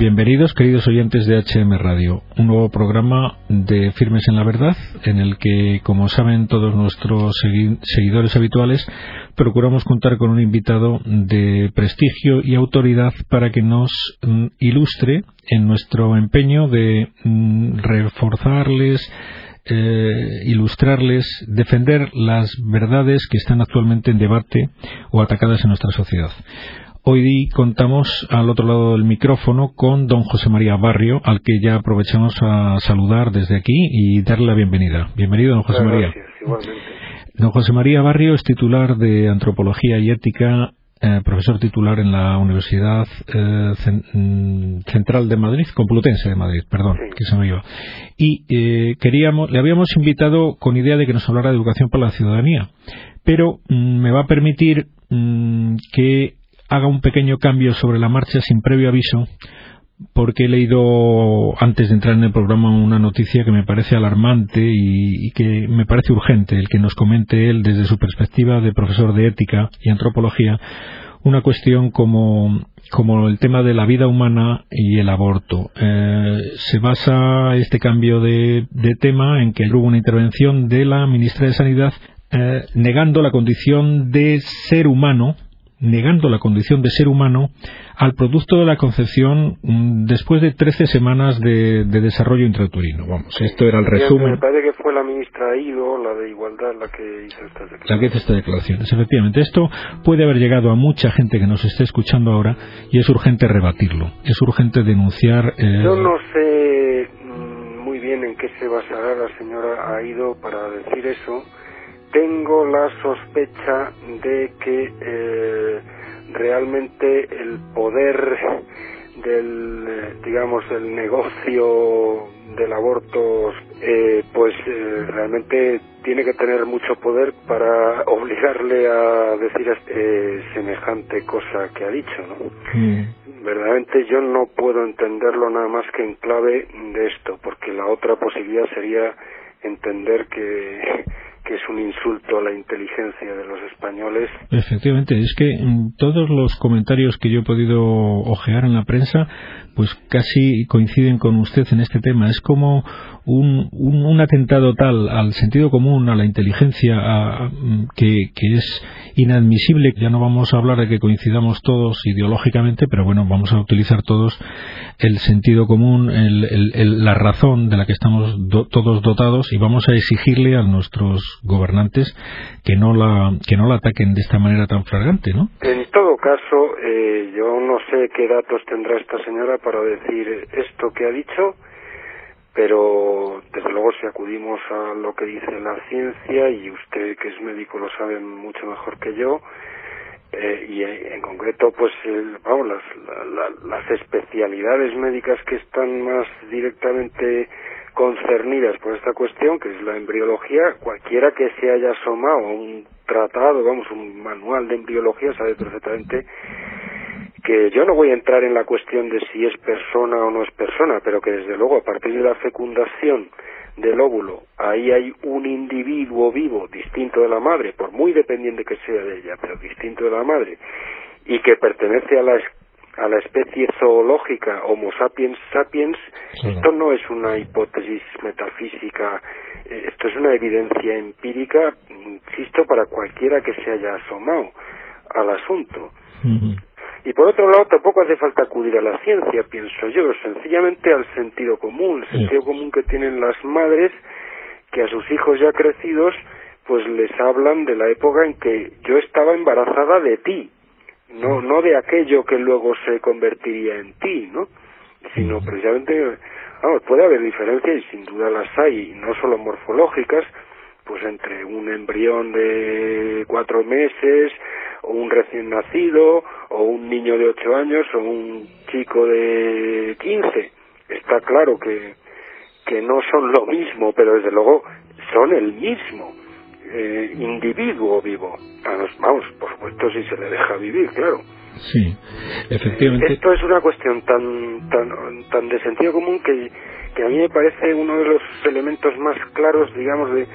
Bienvenidos, queridos oyentes de HM Radio, un nuevo programa de Firmes en la Verdad, en el que, como saben todos nuestros seguidores habituales, procuramos contar con un invitado de prestigio y autoridad para que nos mm, ilustre en nuestro empeño de mm, reforzarles, eh, ilustrarles, defender las verdades que están actualmente en debate o atacadas en nuestra sociedad. Hoy contamos al otro lado del micrófono con don José María Barrio, al que ya aprovechamos a saludar desde aquí y darle la bienvenida. Bienvenido, don José María. Don José María Barrio es titular de Antropología y Ética, eh, profesor titular en la Universidad eh, mm, Central de Madrid, Complutense de Madrid, perdón, que se me iba. Y eh, queríamos, le habíamos invitado con idea de que nos hablara de educación para la ciudadanía, pero mm, me va a permitir mm, que haga un pequeño cambio sobre la marcha sin previo aviso porque he leído antes de entrar en el programa una noticia que me parece alarmante y, que me parece urgente el que nos comente él desde su perspectiva de profesor de ética y antropología una cuestión como, como el tema de la vida humana y el aborto. Eh, se basa este cambio de, tema en que hubo una intervención de la ministra de Sanidad eh, negando la condición de ser humano negando la condición de ser humano al producto de la concepción mm, después de 13 semanas de, desarrollo intrauterino. Vamos, esto era el resumen. Me parece que fue la ministra Ido, la de Igualdad, la que hizo estas declaraciones. La que hizo estas declaraciones, efectivamente. Esto puede haber llegado a mucha gente que nos esté escuchando ahora y es urgente rebatirlo. Es urgente denunciar. Eh... Yo no sé mm, muy bien en qué se basará la señora Aido para decir eso tengo la sospecha de que eh, realmente el poder del digamos el negocio del aborto eh, pues eh, realmente tiene que tener mucho poder para obligarle a decir semejante cosa que ha dicho no mm. verdaderamente yo no puedo entenderlo nada más que en clave de esto porque la otra posibilidad sería entender que que es un insulto a la inteligencia de los españoles. Efectivamente, es que todos los comentarios que yo he podido ojear en la prensa, pues casi coinciden con usted en este tema. Es como un, un, atentado tal al sentido común, a la inteligencia, que, que, es inadmisible. Ya no vamos a hablar de que coincidamos todos ideológicamente, pero bueno, vamos a utilizar todos el sentido común, el, la razón de la que estamos todos dotados y vamos a exigirle a nuestros gobernantes que no la que no la ataquen de esta manera tan flagrante, ¿no? En todo caso, eh, yo no sé qué datos tendrá esta señora decir esto que ha dicho pero desde luego si acudimos a lo que dice la ciencia y usted que es médico lo sabe mucho mejor que yo eh, y en concreto pues vamos las, las especialidades médicas que están más directamente concernidas por esta cuestión que es la embriología cualquiera que se haya asomado a un tratado vamos un manual de embriología sabe perfectamente que yo no voy a entrar en la cuestión de si es persona o no es persona, pero que desde luego a partir de la fecundación del óvulo, ahí hay un individuo vivo distinto de la madre, por muy dependiente que sea de ella, pero distinto de la madre, y que pertenece a la a la especie zoológica Homo sapiens sapiens, esto no es una hipótesis metafísica, eh, esto es una evidencia empírica, insisto, para cualquiera que se haya asomado al asunto. Y por otro lado, tampoco hace falta acudir a la ciencia, pienso yo, sencillamente al sentido común, el sentido común que tienen las madres que a sus hijos ya crecidos pues les hablan de la época en que yo estaba embarazada de ti, no no de aquello que luego se convertiría en ti, ¿no? Sino precisamente, vamos, puede haber diferencias y sin duda las hay, no solo morfológicas, pues entre un embrión de cuatro meses o un recién nacido o un niño de ocho años o un chico de quince. Está claro que que no son lo mismo pero desde luego son el mismo eh, individuo vivo. Vamos por supuesto si se le deja vivir claro. Sí efectivamente. Esto es una cuestión tan tan tan de sentido común que que a mí me parece uno de los elementos más claros digamos de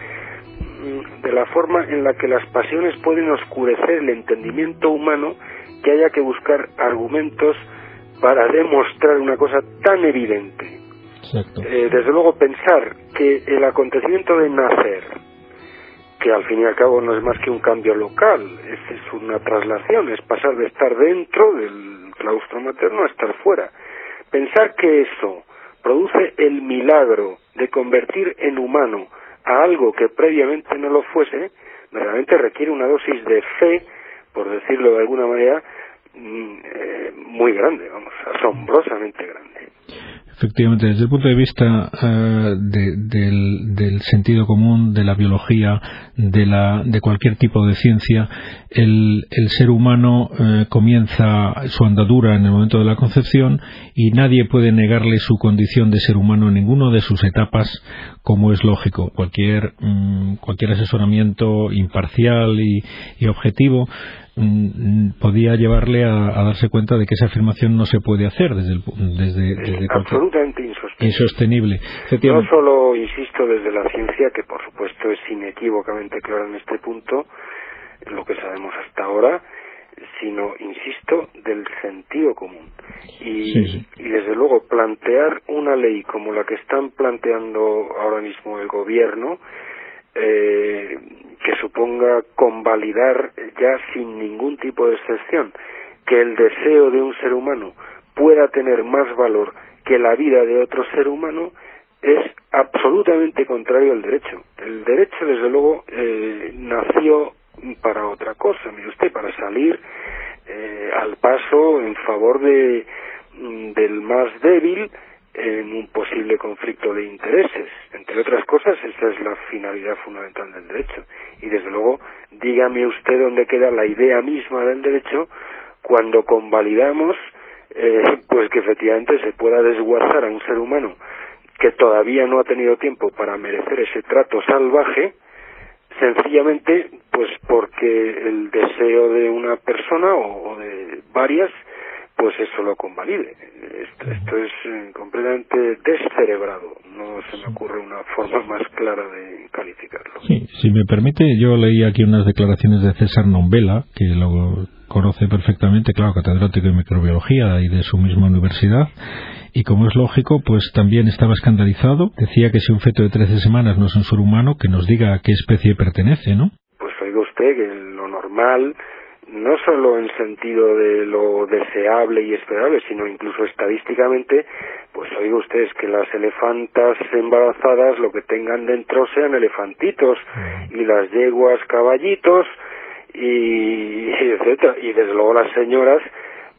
de la forma en la que las pasiones pueden oscurecer el entendimiento humano que haya que buscar argumentos para demostrar una cosa tan evidente. Eh, desde luego pensar que el acontecimiento de nacer, que al fin y al cabo no es más que un cambio local, es, es una traslación, es pasar de estar dentro del claustro materno a estar fuera. Pensar que eso produce el milagro de convertir en humano a algo que previamente no lo fuese, realmente requiere una dosis de fe, por decirlo de alguna manera, mm, eh, muy grande, vamos, asombrosamente grande. Efectivamente, desde el punto de vista eh, del, sentido común, de la biología, de, la, de cualquier tipo de ciencia, el, ser humano eh, comienza su andadura en el momento de la concepción y nadie puede negarle su condición de ser humano en ninguna de sus etapas, como es lógico. Cualquier, mm, cualquier asesoramiento imparcial y objetivo podía llevarle a, darse cuenta de que esa afirmación no se puede hacer desde el, desde, absolutamente insostenible. No solo insisto desde la ciencia que por supuesto es inequívocamente claro en este punto lo que sabemos hasta ahora sino insisto del sentido común. Y, y desde luego plantear una ley como la que están planteando ahora mismo el gobierno eh, que suponga convalidar ya sin ningún tipo de excepción que el deseo de un ser humano pueda tener más valor que la vida de otro ser humano es absolutamente contrario al derecho. El derecho, desde luego, eh, nació para otra cosa, mire usted, para salir eh, al paso en favor de, mm, del más débil, en un posible conflicto de intereses. Entre otras cosas, esa es la finalidad fundamental del derecho. Y desde luego, dígame usted dónde queda la idea misma del derecho cuando convalidamos eh, pues que efectivamente se pueda desguazar a un ser humano que todavía no ha tenido tiempo para merecer ese trato salvaje, sencillamente pues porque el deseo de una persona o de varias pues eso lo convalide. Esto, es eh, completamente descerebrado. No se me ocurre una forma más clara de calificarlo. Sí, si me permite, yo leí aquí unas declaraciones de César Nombela, que lo conoce perfectamente, claro, catedrático de microbiología y de su misma universidad, y como es lógico, pues también estaba escandalizado. Decía que si un feto de 13 semanas no es un ser humano, que nos diga a qué especie pertenece, ¿no? Pues oiga usted que lo normal no solo en sentido de lo deseable y esperable, sino incluso estadísticamente, pues oiga ustedes que las elefantas embarazadas lo que tengan dentro sean elefantitos y las yeguas caballitos y etcétera y desde luego las señoras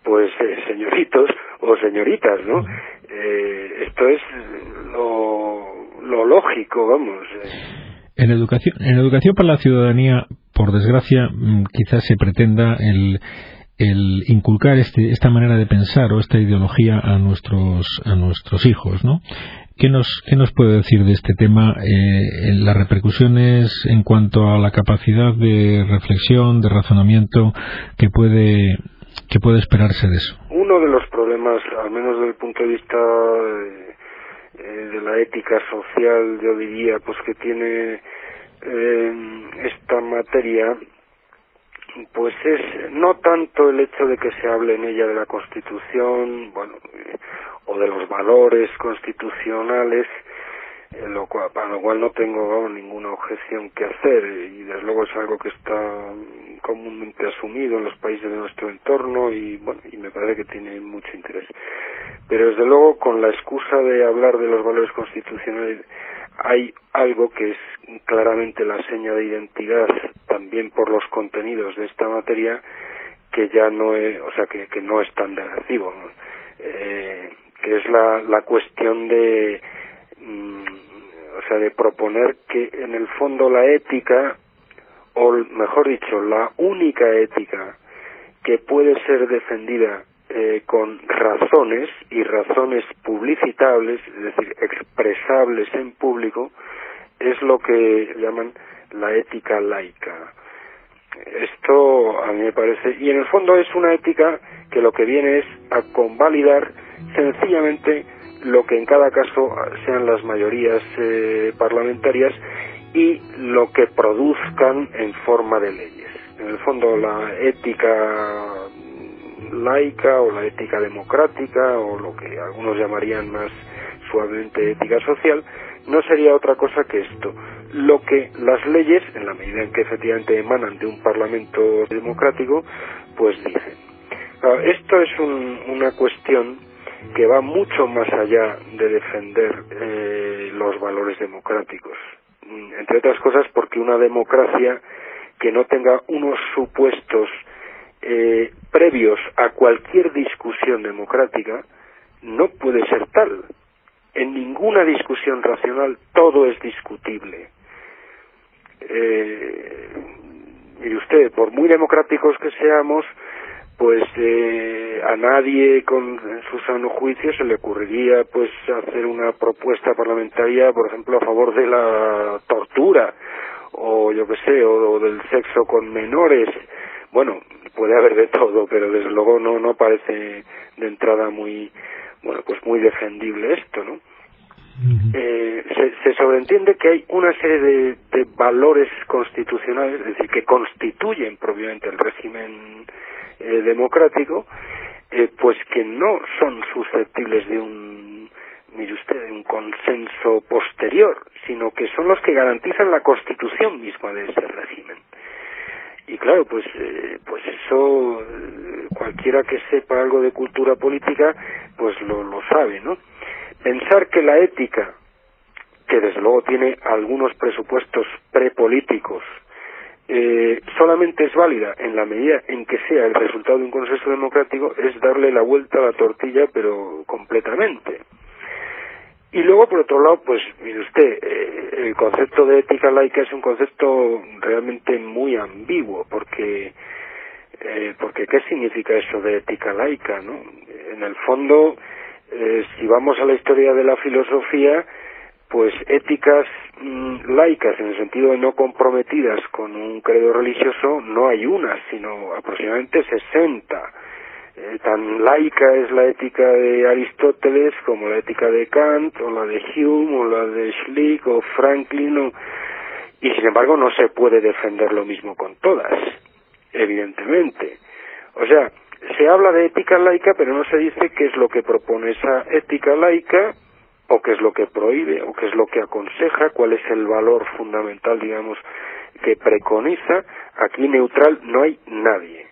pues eh, señoritos o señoritas, ¿no? Eh, esto es lo, lo lógico, vamos. En educación, en educación para la ciudadanía por desgracia, mm, quizás se pretenda el, inculcar este, esta manera de pensar o esta ideología a nuestros, a nuestros hijos, ¿no? ¿Qué nos, qué nos puede decir de este tema, eh, las repercusiones en cuanto a la capacidad de reflexión, de razonamiento que puede, que puede esperarse de eso? Uno de los problemas, al menos desde el punto de vista de, eh, de la ética social, yo diría, pues que tiene esta materia pues es no tanto el hecho de que se hable en ella de la Constitución, bueno, o de los valores constitucionales, eh, lo cual, para lo cual no tengo ninguna objeción que hacer y desde luego es algo que está comúnmente asumido en los países de nuestro entorno y bueno y me parece que tiene mucho interés. Pero desde luego con la excusa de hablar de los valores constitucionales hay algo que es claramente la seña de identidad también por los contenidos de esta materia que ya no es, o sea, que, que no es tan negativo, eh, que es la, la cuestión de, mm, o sea, de proponer que en el fondo la ética, o mejor dicho, la única ética que puede ser defendida eh, con razones y razones publicitables, es decir, expresables en público, es lo que llaman la ética laica. Esto a mí me parece, y en el fondo es una ética que lo que viene es a convalidar sencillamente lo que en cada caso sean las mayorías eh, parlamentarias y lo que produzcan en forma de leyes. En el fondo la ética laica o la ética democrática o lo que algunos llamarían más suavemente ética social, no sería otra cosa que esto. Lo que las leyes, en la medida en que efectivamente emanan de un parlamento democrático, pues dicen. esto es una cuestión que va mucho más allá de defender eh, los valores democráticos. Mm, entre otras cosas porque una democracia que no tenga unos supuestos eh, previos a cualquier discusión democrática no puede ser tal. En ninguna discusión racional todo es discutible. Eh, mire usted, por muy democráticos que seamos, pues eh, a nadie con su sano juicio se le ocurriría pues hacer una propuesta parlamentaria, por ejemplo, a favor de la tortura o yo qué sé, o, del sexo con menores. Bueno, puede haber de todo, pero desde luego no no parece de entrada muy bueno pues muy defendible esto, ¿no? Eh, se, sobreentiende que hay una serie de, de valores constitucionales, es decir, que constituyen propiamente el régimen eh, democrático, eh, pues que no son susceptibles de un, mire usted, de un consenso posterior, sino que son los que garantizan la constitución misma de ese régimen. Y claro, pues, eh, pues eso, cualquiera que sepa algo de cultura política, pues lo, lo sabe, ¿no? Pensar que la ética, que desde luego tiene algunos presupuestos prepolíticos, eh, solamente es válida en la medida en que sea el resultado de un consenso democrático es darle la vuelta a la tortilla pero completamente y luego por otro lado pues mire usted eh, el concepto de ética laica es un concepto realmente muy ambiguo porque eh, porque qué significa eso de ética laica no en el fondo eh, si vamos a la historia de la filosofía pues éticas mm, laicas en el sentido de no comprometidas con un credo religioso no hay una sino aproximadamente 60 eh, tan laica es la ética de Aristóteles como la ética de Kant o la de Hume o la de Schlick o Franklin y sin embargo no se puede defender lo mismo con todas evidentemente o sea se habla de ética laica pero no se dice qué es lo que propone esa ética laica o qué es lo que prohíbe o qué es lo que aconseja, cuál es el valor fundamental, digamos, que preconiza. Aquí neutral no hay nadie.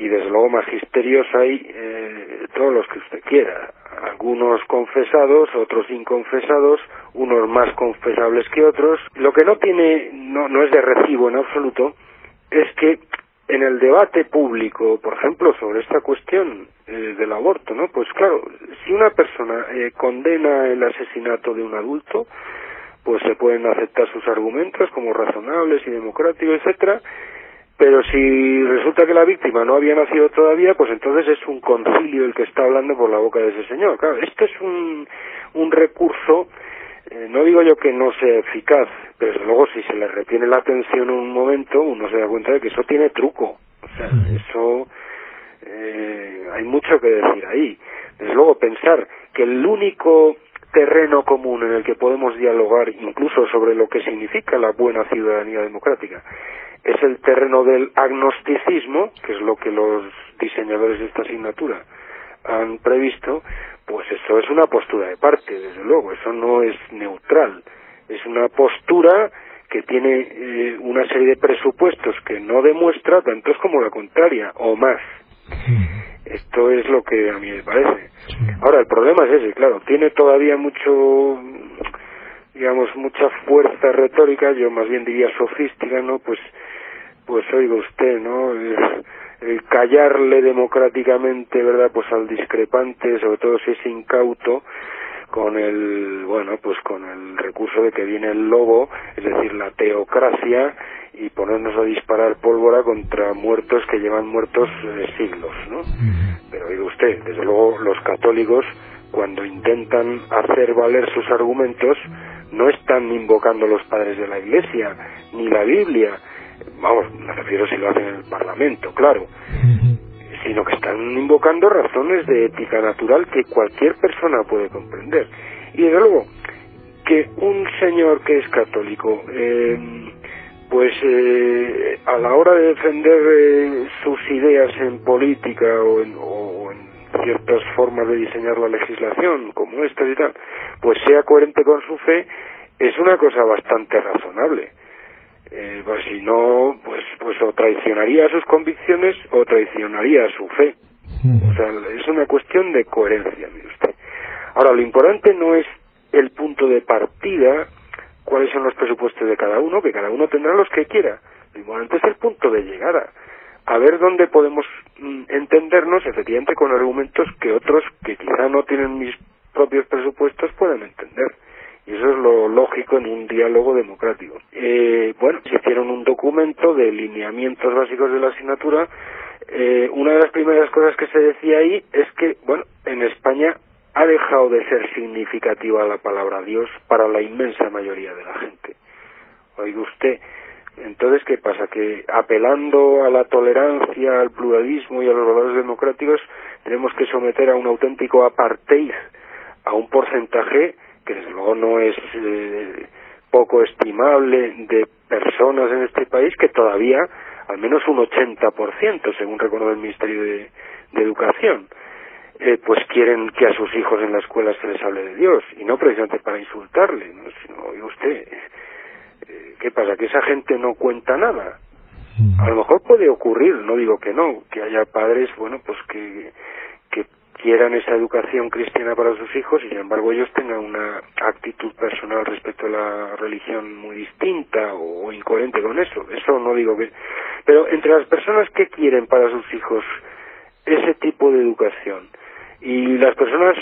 Y desde luego magisterios hay eh, todos los que usted quiera. Algunos confesados, otros inconfesados, unos más confesables que otros. Lo que no tiene, no, no es de recibo en absoluto, es que en el debate público, por ejemplo, sobre esta cuestión eh, del aborto, ¿no? Pues claro, si una persona eh, condena el asesinato de un adulto, pues se pueden aceptar sus argumentos como razonables y democráticos, etcétera, pero si resulta que la víctima no había nacido todavía, pues entonces es un concilio el que está hablando por la boca de ese señor. Claro, esto es un, un recurso eh, no digo yo que no sea eficaz, pero luego si se le retiene la atención en un momento, uno se da cuenta de que eso tiene truco. O sea, eso eh, hay mucho que decir ahí. Desde luego pensar que el único terreno común en el que podemos dialogar incluso sobre lo que significa la buena ciudadanía democrática es el terreno del agnosticismo, que es lo que los diseñadores de esta asignatura han previsto, pues eso es una postura de parte, desde luego, eso no es neutral, es una postura que tiene eh, una serie de presupuestos que no demuestra tantos como la contraria, o más. Esto es lo que a mí me parece. Ahora, el problema es ese, claro, tiene todavía mucho, digamos, mucha fuerza retórica, yo más bien diría sofística, ¿no? Pues, pues oiga usted, ¿no? el callarle democráticamente, ¿verdad? Pues al discrepante, sobre todo si es incauto, con el, bueno, pues con el recurso de que viene el lobo, es decir, la teocracia, y ponernos a disparar pólvora contra muertos que llevan muertos eh, siglos, ¿no? Pero digo usted, desde luego los católicos, cuando intentan hacer valer sus argumentos, no están invocando los padres de la Iglesia, ni la Biblia, vamos, me refiero si lo hacen en el Parlamento, claro, sino que están invocando razones de ética natural que cualquier persona puede comprender. Y desde luego, que un señor que es católico eh, pues eh, a la hora de defender eh, sus ideas en política o en, o en ciertas formas de diseñar la legislación, como esta y tal, pues sea coherente con su fe, es una cosa bastante razonable. Eh, pues si no, pues, pues o traicionaría sus convicciones o traicionaría su fe. O sea, es una cuestión de coherencia, mire usted. Ahora, lo importante no es el punto de partida, cuáles son los presupuestos de cada uno, que cada uno tendrá los que quiera. Lo importante es el punto de llegada. A ver dónde podemos mm, entendernos, efectivamente, con argumentos que otros, que quizá no tienen mis propios presupuestos, puedan entender. Y eso es lo lógico en un diálogo democrático. Eh, bueno, se hicieron un documento de lineamientos básicos de la asignatura. Eh, una de las primeras cosas que se decía ahí es que, bueno, en España ha dejado de ser significativa la palabra Dios para la inmensa mayoría de la gente. Oiga usted, entonces, ¿qué pasa? Que apelando a la tolerancia, al pluralismo y a los valores democráticos, tenemos que someter a un auténtico apartheid a un porcentaje que desde luego no es eh, poco estimable de personas en este país que todavía al menos un 80%, según recordó el Ministerio de, Educación, eh, pues quieren que a sus hijos en la escuela se les hable de Dios, y no precisamente para insultarle, ¿no? sino, oye usted, ¿qué pasa? Que esa gente no cuenta nada. A lo mejor puede ocurrir, no digo que no, que haya padres, bueno, pues que, que quieran esa educación cristiana para sus hijos y sin embargo ellos tengan una actitud personal respecto a la religión muy distinta o, incoherente con eso. Eso no digo que... Pero entre las personas que quieren para sus hijos ese tipo de educación y las personas,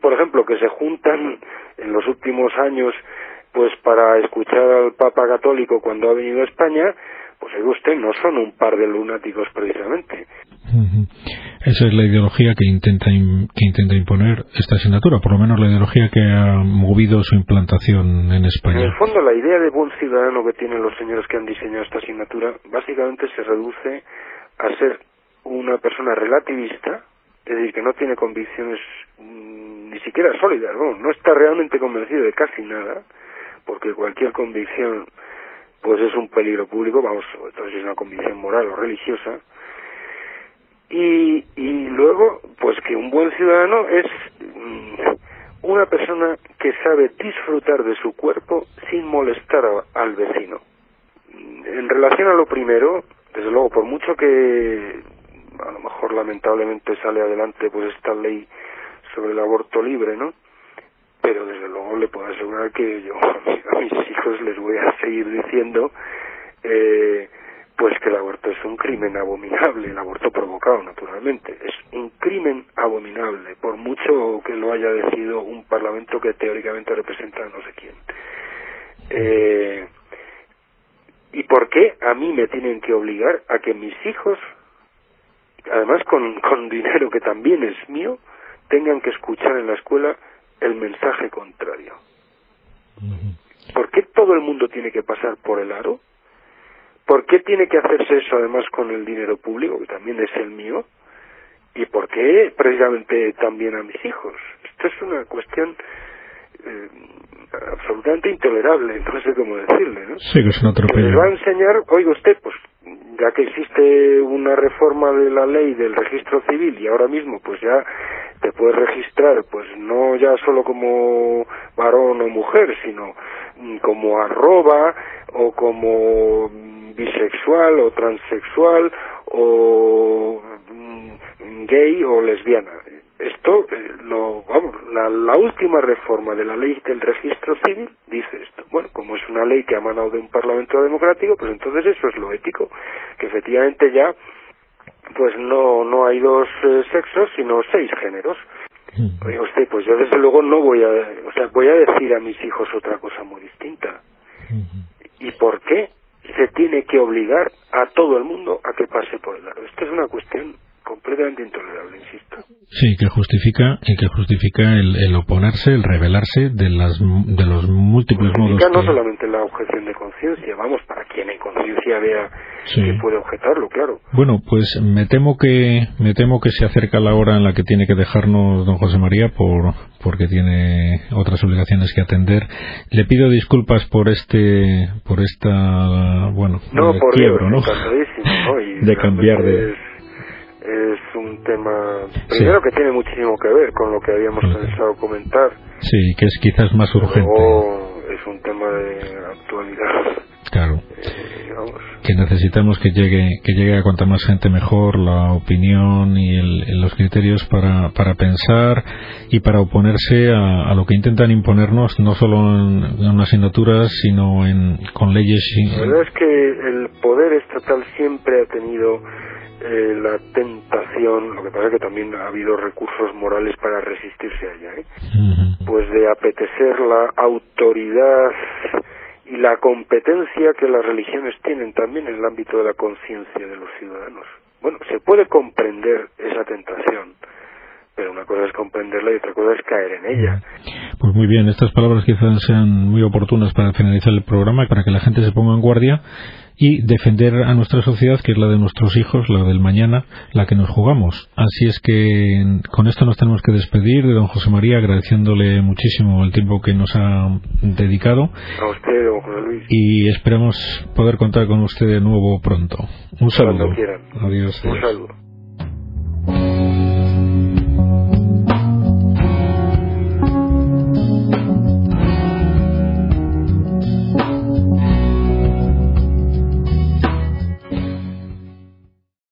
por ejemplo, que se juntan en los últimos años pues para escuchar al Papa Católico cuando ha venido a España, pues usted, no son un par de lunáticos precisamente. Esa es la ideología que intenta, que intenta imponer esta asignatura, por lo menos la ideología que ha movido su implantación en España. En el fondo, la idea de buen ciudadano que tienen los señores que han diseñado esta asignatura básicamente se reduce a ser una persona relativista, es decir, que no tiene convicciones mm, ni siquiera sólidas, no, no está realmente convencido de casi nada, porque cualquier convicción pues es un peligro público, vamos, sobre todo si es una convicción moral o religiosa, y, y luego, pues que un buen ciudadano es mm, una persona que sabe disfrutar de su cuerpo sin molestar al vecino. En relación a lo primero, desde luego, por mucho que a lo mejor lamentablemente sale adelante pues esta ley sobre el aborto libre, ¿no? Pero desde luego le puedo asegurar que yo a mis hijos les voy a seguir diciendo eh, pues que el aborto es un crimen abominable, el aborto provocado, naturalmente, es un crimen abominable, por mucho que lo haya decidido un parlamento que teóricamente representa a no sé quién. Eh, ¿Y por qué a mí me tienen que obligar a que mis hijos, además con, con dinero que también es mío, tengan que escuchar en la escuela el mensaje contrario? ¿Por qué todo el mundo tiene que pasar por el aro? ¿Por qué tiene que hacerse eso además con el dinero público, que también es el mío? ¿Y por qué precisamente también a mis hijos? Esto es una cuestión eh, absolutamente intolerable, no sé cómo decirle, ¿no? Sí, que es una Les va a enseñar, oiga usted, pues ya que existe una reforma de la ley del registro civil y ahora mismo pues ya te puedes registrar pues no ya solo como varón o mujer, sino mm, como arroba o como bisexual o transexual o mm, gay o lesbiana. Esto, eh, lo, vamos, la, la, última reforma de la ley del registro civil dice esto. Bueno, como es una ley que ha emanado de un parlamento democrático, pues entonces eso es lo ético, que efectivamente ya, pues no, no hay dos eh, sexos, sino seis géneros. Mm. Oye, usted, pues yo desde luego no voy a, o sea, voy a decir a mis hijos otra cosa muy distinta. ¿Y por qué? se tiene que obligar a todo el mundo a que pase por el lado. Esta es una cuestión completamente intolerable, insisto. Sí, que justifica y que justifica el, oponerse, el rebelarse de las de los múltiples modos. no solamente la objeción de conciencia, vamos, para quien en conciencia vea que puede objetarlo, claro. Bueno, pues me temo que me temo que se acerca la hora en la que tiene que dejarnos don José María por porque tiene otras obligaciones que atender. Le pido disculpas por este por esta bueno, no, por quiebro, ¿no? de cambiar de es un tema primero que tiene muchísimo que ver con lo que habíamos pensado comentar. Sí que es quizás más urgente. Es un tema de actualidad. Claro que necesitamos que llegue que llegue a cuanta más gente mejor la opinión y el, los criterios para, para pensar y para oponerse a, lo que intentan imponernos no solo en, en unas asignaturas sino en con leyes la verdad es que el poder estatal siempre ha tenido eh, la tentación, lo que pasa es que también ha habido recursos morales para resistirse a ella, ¿eh? pues de apetecer la autoridad y la competencia que las religiones tienen también en el ámbito de la conciencia de los ciudadanos. Bueno, se puede comprender esa tentación, pero una cosa es comprenderla y otra cosa es caer en ella. Pues muy bien, estas palabras quizás sean muy oportunas para finalizar el programa, para que la gente se ponga en guardia y defender a nuestra sociedad, que es la de nuestros hijos, la del mañana, la que nos jugamos. Así es que con esto nos tenemos que despedir de don José María, agradeciéndole muchísimo el tiempo que nos ha dedicado. A usted, don José Luis. Y esperamos poder contar con usted de nuevo pronto. Un saludo. Adiós. Un saludo.